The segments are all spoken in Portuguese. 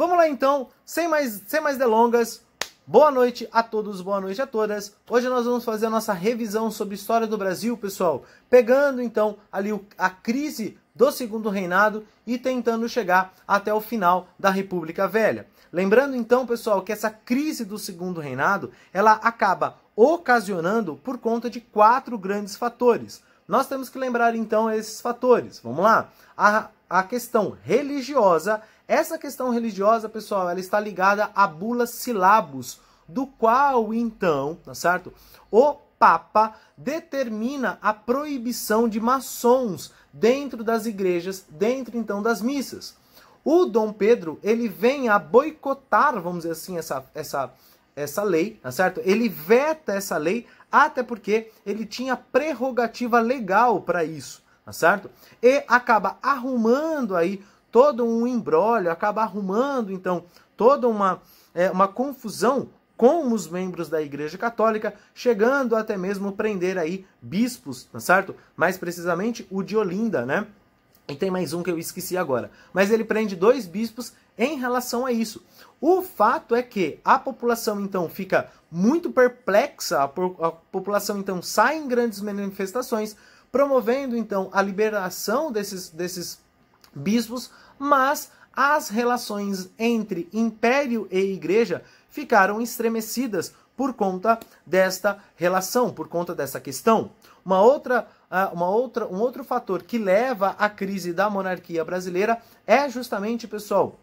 Vamos lá então, sem mais, sem mais delongas. Boa noite a todos, boa noite a todas. Hoje nós vamos fazer a nossa revisão sobre história do Brasil, pessoal, pegando então ali a crise do segundo reinado e tentando chegar até o final da República Velha. Lembrando então, pessoal, que essa crise do segundo reinado, ela acaba ocasionando por conta de quatro grandes fatores. Nós temos que lembrar então esses fatores. Vamos lá? A, a questão religiosa. Essa questão religiosa, pessoal, ela está ligada à bula Silabus, do qual então, tá certo? O Papa determina a proibição de maçons dentro das igrejas, dentro então das missas. O Dom Pedro, ele vem a boicotar, vamos dizer assim, essa, essa, essa lei, tá certo? Ele veta essa lei, até porque ele tinha prerrogativa legal para isso, tá certo? E acaba arrumando aí todo um embrólio, acaba arrumando, então, toda uma, é, uma confusão com os membros da Igreja Católica, chegando até mesmo prender aí bispos, tá certo? Mais precisamente o de Olinda, né? E tem mais um que eu esqueci agora. Mas ele prende dois bispos em relação a isso. O fato é que a população então fica muito perplexa, a, população então sai em grandes manifestações, promovendo então a liberação desses, desses bispos, mas as relações entre império e igreja ficaram estremecidas por conta desta relação, por conta dessa questão. Uma outra uh, uma outra, um outro fator que leva à crise da monarquia brasileira é justamente, pessoal,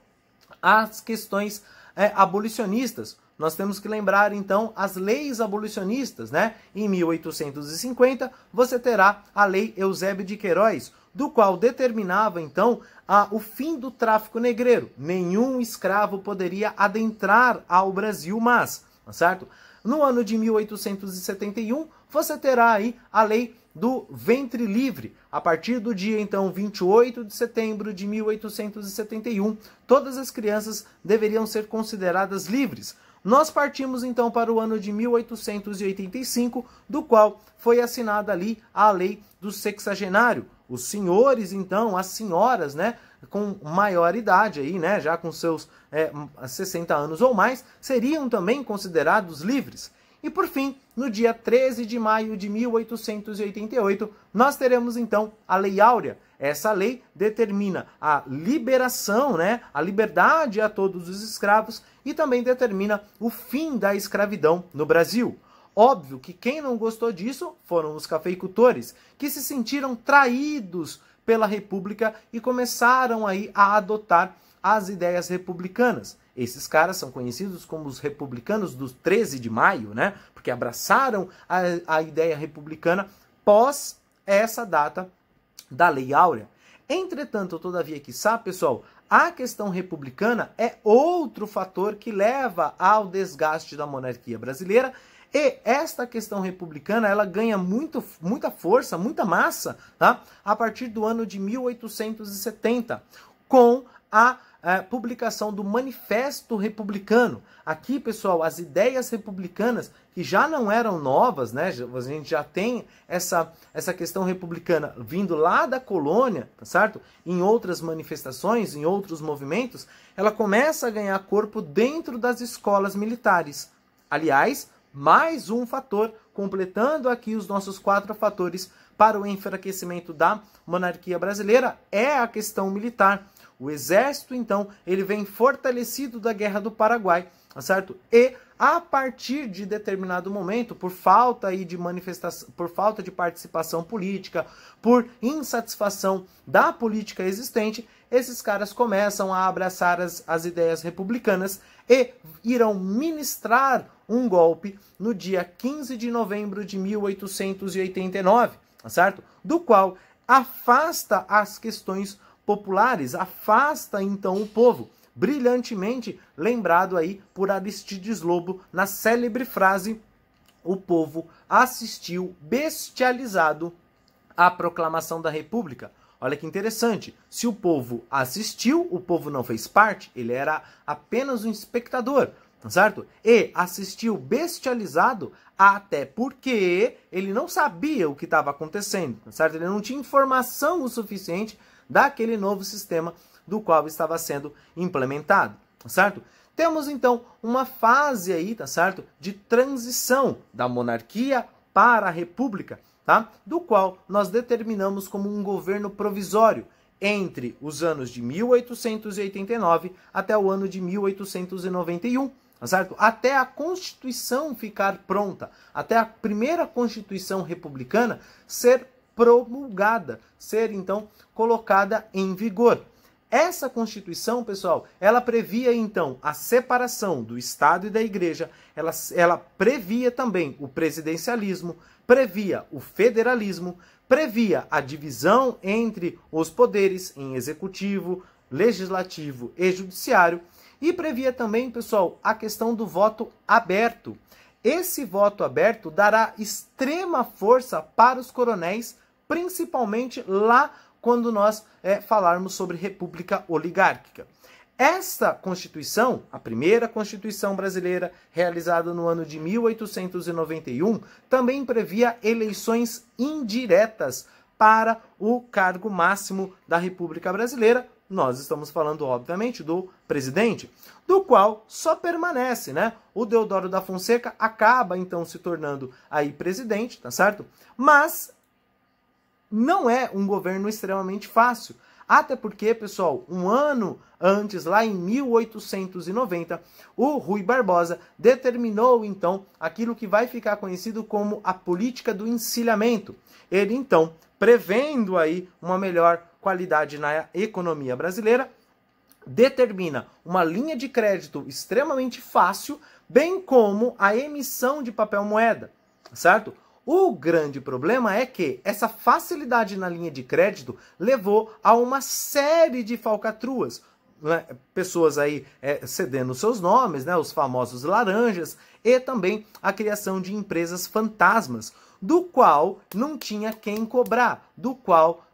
as questões é, abolicionistas. Nós temos que lembrar então as leis abolicionistas, né? Em 1850 você terá a Lei Eusébio de Queiroz, do qual determinava então a, o fim do tráfico negreiro. Nenhum escravo poderia adentrar ao Brasil, mas, tá certo? No ano de 1871 você terá aí a Lei do ventre livre. A partir do dia então 28 de setembro de 1871, todas as crianças deveriam ser consideradas livres. Nós partimos então para o ano de 1885, do qual foi assinada ali a lei do sexagenário. Os senhores, então, as senhoras, né, com maior idade aí, né, já com seus é, 60 anos ou mais, seriam também considerados livres. E por fim, no dia 13 de maio de 1888, nós teremos então a Lei Áurea. Essa lei determina a liberação, né, a liberdade a todos os escravos e também determina o fim da escravidão no Brasil. Óbvio que quem não gostou disso foram os cafeicultores, que se sentiram traídos pela República e começaram aí a adotar as ideias republicanas. Esses caras são conhecidos como os republicanos dos 13 de maio, né? Porque abraçaram a, a ideia republicana pós essa data da Lei Áurea. Entretanto, todavia, que sabe, pessoal, a questão republicana é outro fator que leva ao desgaste da monarquia brasileira e esta questão republicana ela ganha muito, muita força, muita massa, tá? A partir do ano de 1870, com a a publicação do Manifesto Republicano. Aqui, pessoal, as ideias republicanas, que já não eram novas, né? A gente já tem essa, essa questão republicana vindo lá da colônia, tá certo? Em outras manifestações, em outros movimentos, ela começa a ganhar corpo dentro das escolas militares. Aliás, mais um fator, completando aqui os nossos quatro fatores para o enfraquecimento da monarquia brasileira, é a questão militar. O exército, então, ele vem fortalecido da Guerra do Paraguai, tá certo? E a partir de determinado momento, por falta aí de manifestação, por falta de participação política, por insatisfação da política existente, esses caras começam a abraçar as, as ideias republicanas e irão ministrar um golpe no dia 15 de novembro de 1889, tá certo? Do qual afasta as questões populares, afasta então o povo, brilhantemente lembrado aí por Aristides Lobo na célebre frase: o povo assistiu bestializado à proclamação da República. Olha que interessante. Se o povo assistiu, o povo não fez parte, ele era apenas um espectador, certo? E assistiu bestializado até porque ele não sabia o que estava acontecendo, certo? Ele não tinha informação o suficiente daquele novo sistema do qual estava sendo implementado. certo? Temos então uma fase aí, tá certo? De transição da monarquia para a república, tá? Do qual nós determinamos como um governo provisório entre os anos de 1889 até o ano de 1891, tá certo? Até a Constituição ficar pronta, até a primeira Constituição republicana ser promulgada, ser então colocada em vigor. Essa Constituição, pessoal, ela previa então a separação do Estado e da Igreja, ela, ela previa também o presidencialismo, previa o federalismo, previa a divisão entre os poderes em executivo, legislativo e judiciário e previa também, pessoal, a questão do voto aberto. Esse voto aberto dará extrema força para os coronéis, principalmente lá quando nós é, falarmos sobre república oligárquica. Esta Constituição, a primeira Constituição brasileira, realizada no ano de 1891, também previa eleições indiretas para o cargo máximo da República Brasileira. Nós estamos falando, obviamente, do presidente, do qual só permanece, né? O Deodoro da Fonseca acaba então se tornando aí presidente, tá certo? Mas não é um governo extremamente fácil. Até porque, pessoal, um ano antes, lá em 1890, o Rui Barbosa determinou então aquilo que vai ficar conhecido como a política do encilhamento. Ele então, prevendo aí uma melhor qualidade na economia brasileira, determina uma linha de crédito extremamente fácil, bem como a emissão de papel moeda, certo? O grande problema é que essa facilidade na linha de crédito levou a uma série de falcatruas. Né? Pessoas aí é, cedendo seus nomes, né? os famosos laranjas, e também a criação de empresas fantasmas, do qual não tinha quem cobrar, do qual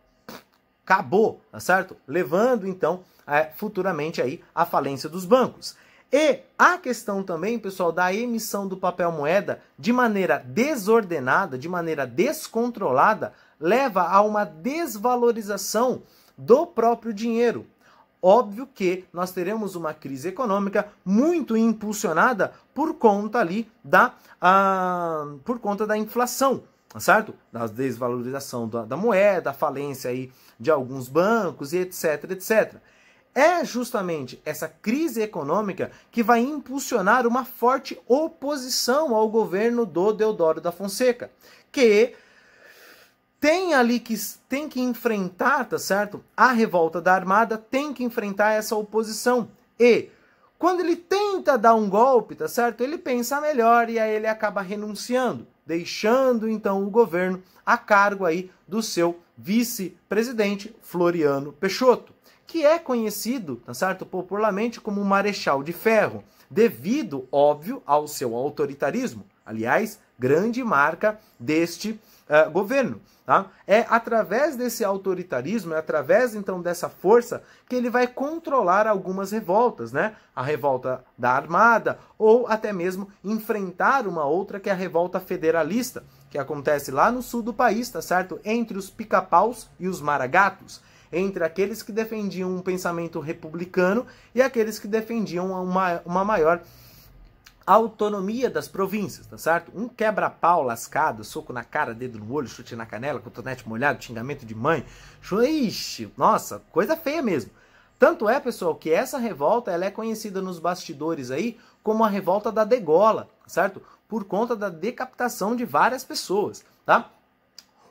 acabou, tá certo? Levando então é, futuramente aí a falência dos bancos. E a questão também, pessoal, da emissão do papel moeda de maneira desordenada, de maneira descontrolada, leva a uma desvalorização do próprio dinheiro. Óbvio que nós teremos uma crise econômica muito impulsionada por conta ali da, uh, por conta da inflação, certo? Da desvalorização da, da moeda, falência aí de alguns bancos e etc, etc. É justamente essa crise econômica que vai impulsionar uma forte oposição ao governo do Deodoro da Fonseca, que tem ali que tem que enfrentar, tá certo? A revolta da Armada tem que enfrentar essa oposição. E quando ele tenta dar um golpe, tá certo? Ele pensa melhor e aí ele acaba renunciando, deixando então o governo a cargo aí do seu vice-presidente Floriano Peixoto que é conhecido, tá certo, popularmente como Marechal de Ferro, devido, óbvio, ao seu autoritarismo. Aliás, grande marca deste uh, governo. Tá? É através desse autoritarismo, é através então dessa força que ele vai controlar algumas revoltas, né? A revolta da Armada ou até mesmo enfrentar uma outra que é a revolta federalista, que acontece lá no sul do país, tá certo? Entre os pica-paus e os maragatos entre aqueles que defendiam um pensamento republicano e aqueles que defendiam uma, uma maior autonomia das províncias, tá certo? Um quebra-pau lascado, soco na cara, dedo no olho, chute na canela, cotonete molhado, xingamento de mãe. Ixi, nossa, coisa feia mesmo. Tanto é, pessoal, que essa revolta ela é conhecida nos bastidores aí como a revolta da degola, certo? Por conta da decapitação de várias pessoas, tá?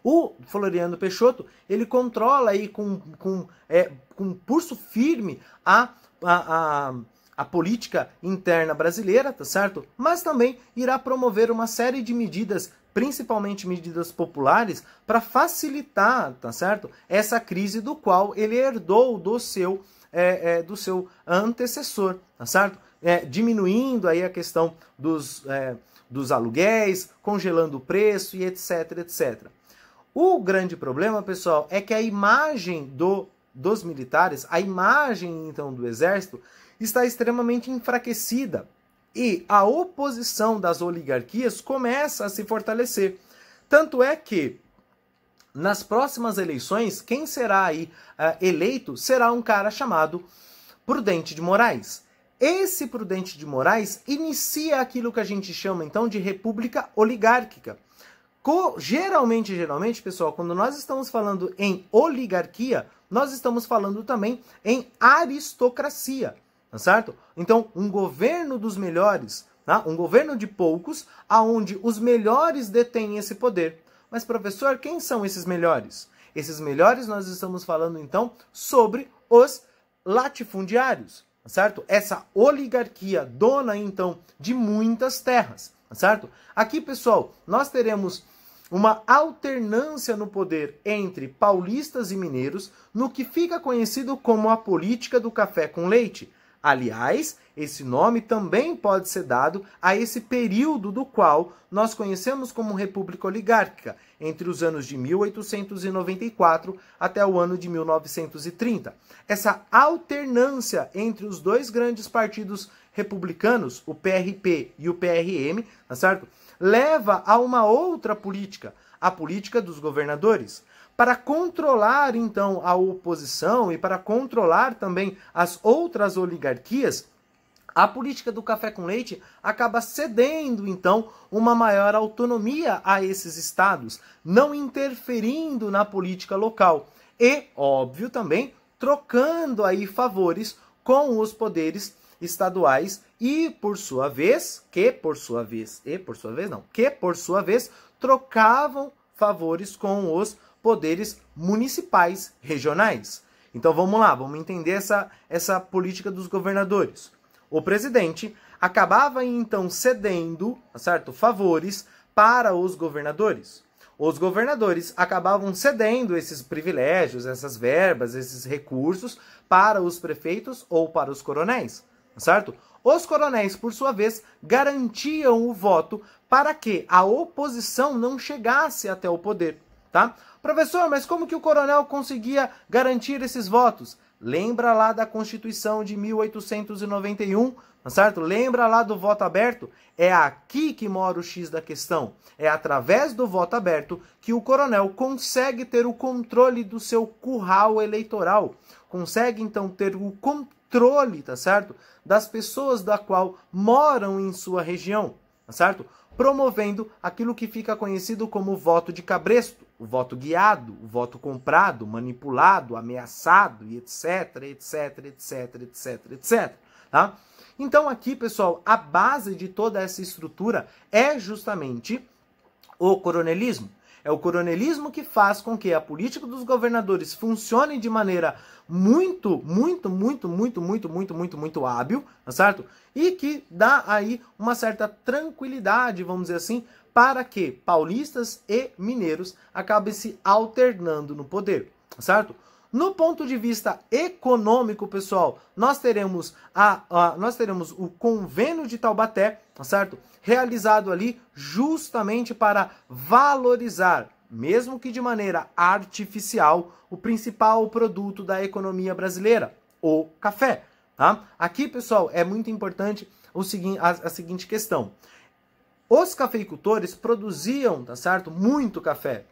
O Floriano Peixoto, ele controla aí com, com, é, com pulso firme a, a, a, a política interna brasileira, tá certo? Mas também irá promover uma série de medidas principalmente medidas populares, para facilitar, tá certo? Essa crise do qual ele herdou do seu, é, é, do seu antecessor, tá certo? É, diminuindo aí a questão dos, é, dos aluguéis, congelando o preço e etc, etc. O grande problema, pessoal, é que a imagem do, dos militares, a imagem então do exército, está extremamente enfraquecida e a oposição das oligarquias começa a se fortalecer. Tanto é que nas próximas eleições, quem será aí uh, eleito será um cara chamado Prudente de Moraes. esse Prudente de Moraes inicia aquilo que a gente chama então de república oligárquica. Co geralmente, geralmente, pessoal, quando nós estamos falando em oligarquia, nós estamos falando também em aristocracia, tá certo? Então, um governo dos melhores, tá? um governo de poucos, aonde os melhores detêm esse poder. Mas, professor, quem são esses melhores? Esses melhores nós estamos falando então sobre os latifundiários, tá certo? Essa oligarquia dona então de muitas terras, certo? Aqui, pessoal, nós teremos uma alternância no poder entre paulistas e mineiros no que fica conhecido como a política do café com leite. Aliás, esse nome também pode ser dado a esse período do qual nós conhecemos como República Oligárquica, entre os anos de 1894 até o ano de 1930. Essa alternância entre os dois grandes partidos republicanos, o PRP e o PRM, tá certo? leva a uma outra política, a política dos governadores. Para controlar então a oposição e para controlar também as outras oligarquias, a política do café com leite acaba cedendo então uma maior autonomia a esses estados, não interferindo na política local e, óbvio também, trocando aí favores com os poderes estaduais e por sua vez, que por sua vez, e por sua vez não, que por sua vez trocavam favores com os poderes municipais regionais. Então vamos lá, vamos entender essa, essa política dos governadores. O presidente acabava então cedendo, certo, favores para os governadores. Os governadores acabavam cedendo esses privilégios, essas verbas, esses recursos para os prefeitos ou para os coronéis certo? Os coronéis, por sua vez, garantiam o voto para que a oposição não chegasse até o poder, tá? Professor, mas como que o coronel conseguia garantir esses votos? Lembra lá da Constituição de 1891, tá certo? Lembra lá do voto aberto? É aqui que mora o X da questão. É através do voto aberto que o coronel consegue ter o controle do seu curral eleitoral. Consegue então ter o controle controle, tá certo? Das pessoas da qual moram em sua região, tá certo? Promovendo aquilo que fica conhecido como voto de cabresto, o voto guiado, o voto comprado, manipulado, ameaçado e etc, etc, etc, etc, etc, tá? Então aqui, pessoal, a base de toda essa estrutura é justamente o coronelismo. É o coronelismo que faz com que a política dos governadores funcione de maneira muito, muito, muito, muito, muito, muito, muito, muito hábil, tá certo? E que dá aí uma certa tranquilidade, vamos dizer assim, para que paulistas e mineiros acabem se alternando no poder, tá certo? No ponto de vista econômico, pessoal, nós teremos a, a, nós teremos o convênio de Taubaté, tá certo? Realizado ali justamente para valorizar, mesmo que de maneira artificial, o principal produto da economia brasileira, o café. Tá? Aqui, pessoal, é muito importante o seguinte, a, a seguinte questão. Os cafeicultores produziam, tá certo, muito café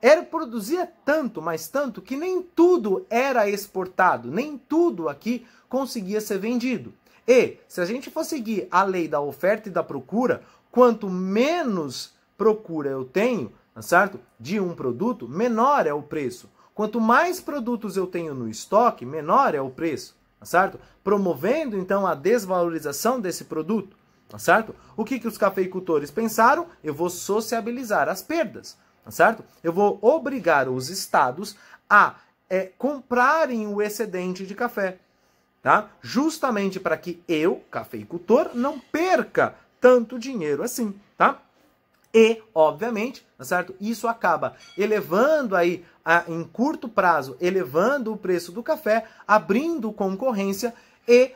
era produzia tanto, mas tanto que nem tudo era exportado, nem tudo aqui conseguia ser vendido. E se a gente for seguir a lei da oferta e da procura, quanto menos procura eu tenho, tá certo? De um produto, menor é o preço. Quanto mais produtos eu tenho no estoque, menor é o preço, tá certo? Promovendo então a desvalorização desse produto, tá certo? O que, que os cafeicultores pensaram? Eu vou sociabilizar as perdas certo? Eu vou obrigar os estados a é, comprarem o excedente de café, tá? Justamente para que eu, cafeicultor, não perca tanto dinheiro assim, tá? E, obviamente, tá certo? Isso acaba elevando aí, a, em curto prazo, elevando o preço do café, abrindo concorrência e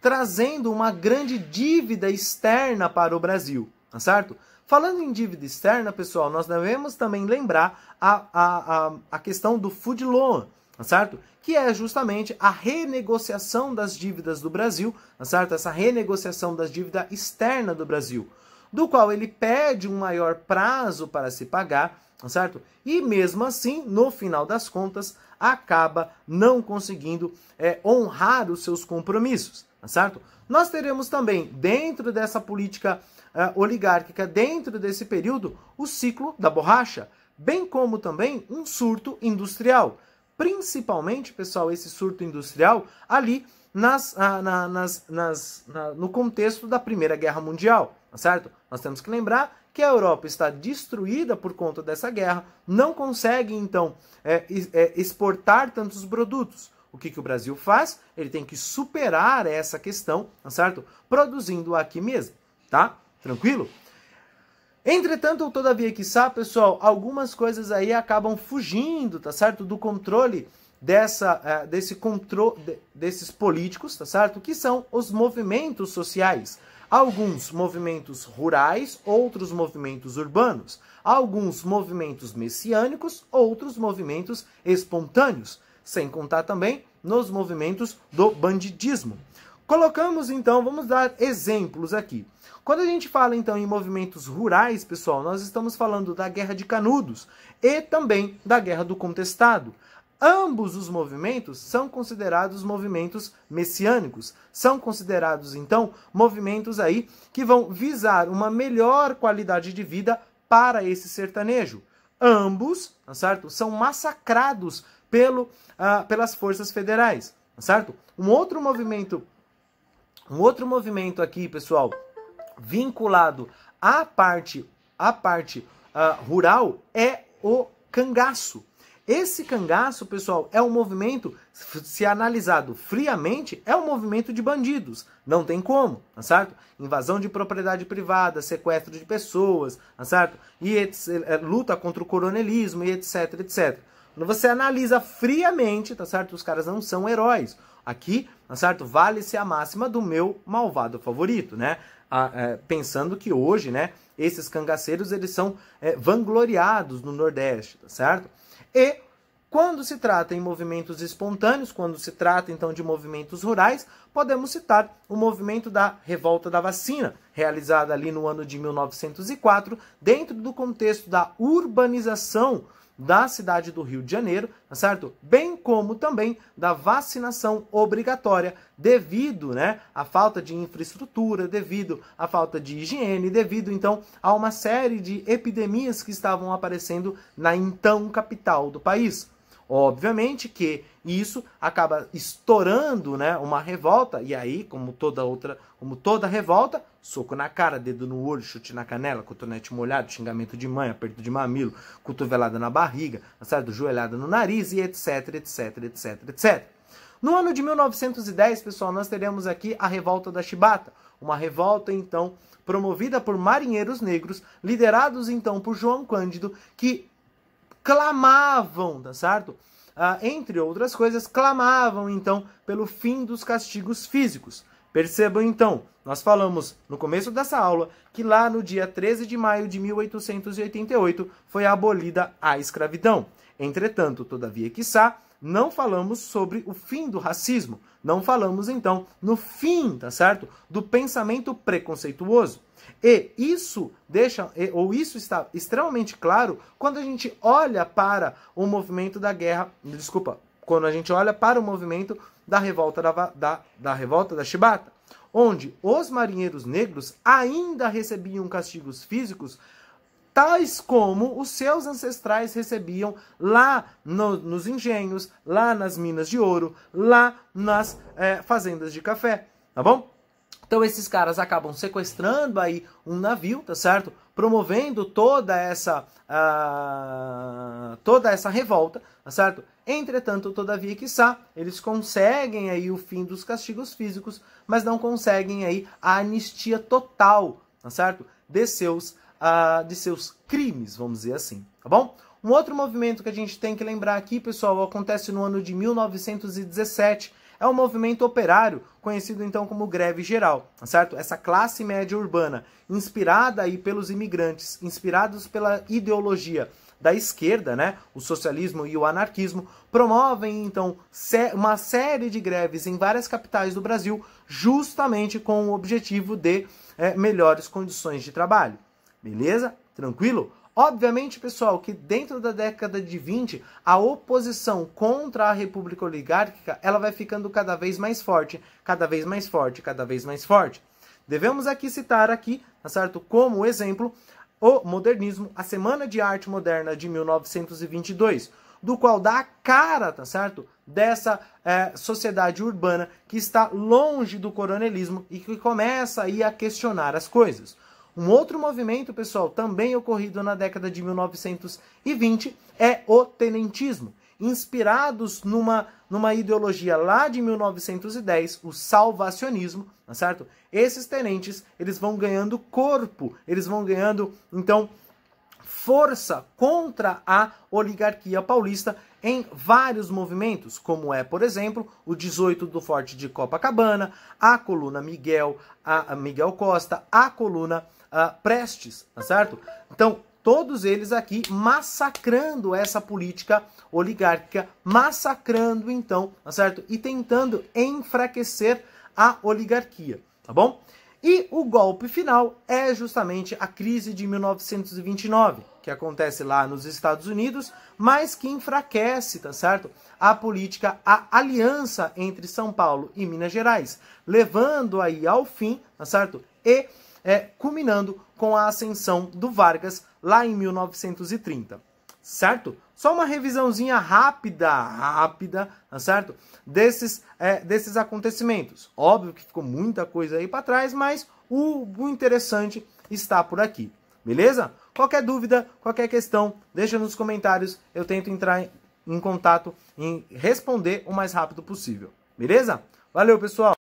trazendo uma grande dívida externa para o Brasil, tá certo? Falando em dívida externa, pessoal, nós devemos também lembrar a, a, a, a questão do food loan, tá certo? Que é justamente a renegociação das dívidas do Brasil, tá certo? Essa renegociação das dívidas externa do Brasil, do qual ele pede um maior prazo para se pagar, tá certo? E mesmo assim, no final das contas, acaba não conseguindo é, honrar os seus compromissos, tá certo? Nós teremos também, dentro dessa política uh, oligárquica, dentro desse período, o ciclo da borracha, bem como também um surto industrial. Principalmente, pessoal, esse surto industrial ali nas, ah, na, nas, nas, na, no contexto da Primeira Guerra Mundial, tá certo? Nós temos que lembrar que a Europa está destruída por conta dessa guerra, não consegue então é, é, exportar tantos produtos. O que, que o Brasil faz? Ele tem que superar essa questão, tá certo? Produzindo aqui mesmo, tá? Tranquilo? Entretanto, todavia, que sabe, pessoal, algumas coisas aí acabam fugindo, tá certo? Do controle dessa, uh, desse controle de, desses políticos, tá certo? Que são os movimentos sociais. Alguns movimentos rurais, outros movimentos urbanos. Alguns movimentos messiânicos, outros movimentos espontâneos. Sem contar também nos movimentos do bandidismo. Colocamos então, vamos dar exemplos aqui. Quando a gente fala então em movimentos rurais, pessoal, nós estamos falando da Guerra de Canudos e também da Guerra do Contestado. Ambos os movimentos são considerados movimentos messiânicos, são considerados então movimentos aí que vão visar uma melhor qualidade de vida para esse sertanejo. Ambos, tá certo? São massacrados pelo, uh, pelas forças federais, tá certo? Um outro movimento, um outro movimento aqui, pessoal, vinculado à parte, à parte uh, rural é o cangaço. Esse cangaço, pessoal, é um movimento, se analisado friamente, é um movimento de bandidos. Não tem como, tá certo? Invasão de propriedade privada, sequestro de pessoas, tá certo? E é, luta contra o coronelismo e etc, etc. Quando você analisa friamente, tá certo? Os caras não são heróis. Aqui, tá certo? Vale-se a máxima do meu malvado favorito, né? Ah, é, pensando que hoje, né, esses cangaceiros, eles são é, vangloriados no Nordeste, tá certo? E quando se trata em movimentos espontâneos, quando se trata então de movimentos rurais, podemos citar o movimento da Revolta da Vacina, realizada ali no ano de 1904, dentro do contexto da urbanização da cidade do Rio de Janeiro, tá certo? Bem como também da vacinação obrigatória devido, né, à falta de infraestrutura, devido à falta de higiene, devido então a uma série de epidemias que estavam aparecendo na então capital do país. Obviamente que isso acaba estourando, né, uma revolta e aí, como toda outra, como toda revolta, soco na cara, dedo no olho, chute na canela, cotonete molhado, xingamento de mãe, aperto de mamilo, cotovelada na barriga, certo? joelhada no nariz e etc, etc, etc, etc. No ano de 1910, pessoal, nós teremos aqui a revolta da Chibata, uma revolta então promovida por marinheiros negros, liderados então por João Cândido, que clamavam, tá certo? Ah, entre outras coisas, clamavam então pelo fim dos castigos físicos. Percebam então, nós falamos no começo dessa aula que lá no dia 13 de maio de 1888 foi abolida a escravidão. Entretanto, todavia, quiçá, não falamos sobre o fim do racismo, não falamos então no fim, tá certo? Do pensamento preconceituoso. E isso deixa, ou isso está extremamente claro quando a gente olha para o movimento da guerra, desculpa, quando a gente olha para o movimento da revolta da, da, da revolta da Chibata, onde os marinheiros negros ainda recebiam castigos físicos tais como os seus ancestrais recebiam lá no, nos engenhos, lá nas minas de ouro, lá nas é, fazendas de café, tá bom? Então esses caras acabam sequestrando aí um navio, tá certo? Promovendo toda essa uh, toda essa revolta, tá certo? Entretanto, todavia, quiçá, eles conseguem aí o fim dos castigos físicos, mas não conseguem aí a anistia total, tá certo? De seus, de seus crimes, vamos dizer assim, tá bom? Um outro movimento que a gente tem que lembrar aqui, pessoal, acontece no ano de 1917, é o movimento operário, conhecido então como greve geral, tá certo? Essa classe média urbana, inspirada aí pelos imigrantes, inspirados pela ideologia da esquerda, né, o socialismo e o anarquismo, promovem então uma série de greves em várias capitais do Brasil, justamente com o objetivo de é, melhores condições de trabalho. Beleza? Tranquilo? Obviamente, pessoal, que dentro da década de 20, a oposição contra a república oligárquica, ela vai ficando cada vez mais forte, cada vez mais forte, cada vez mais forte. Devemos aqui citar aqui, tá certo? Como exemplo, o modernismo, a Semana de Arte Moderna de 1922, do qual dá a cara, tá certo? Dessa é, sociedade urbana que está longe do coronelismo e que começa aí a questionar as coisas. Um outro movimento, pessoal, também ocorrido na década de 1920 é o tenentismo, inspirados numa, numa ideologia lá de 1910, o salvacionismo, tá certo? Esses tenentes, eles vão ganhando corpo, eles vão ganhando, então, força contra a oligarquia paulista em vários movimentos, como é, por exemplo, o 18 do Forte de Copacabana, a coluna Miguel, a Miguel Costa, a coluna uh, Prestes, tá certo? Então, todos eles aqui massacrando essa política oligárquica, massacrando então, tá certo? E tentando enfraquecer a oligarquia, tá bom? E o golpe final é justamente a crise de 1929, que acontece lá nos Estados Unidos, mas que enfraquece, tá certo? A política, a aliança entre São Paulo e Minas Gerais, levando aí ao fim, tá certo? E é, culminando com a ascensão do Vargas lá em 1930, certo? Só uma revisãozinha rápida, rápida, tá certo? Desses, é, desses acontecimentos. Óbvio que ficou muita coisa aí para trás, mas o, o interessante está por aqui, beleza? Qualquer dúvida, qualquer questão, deixa nos comentários. Eu tento entrar em contato e responder o mais rápido possível, beleza? Valeu, pessoal!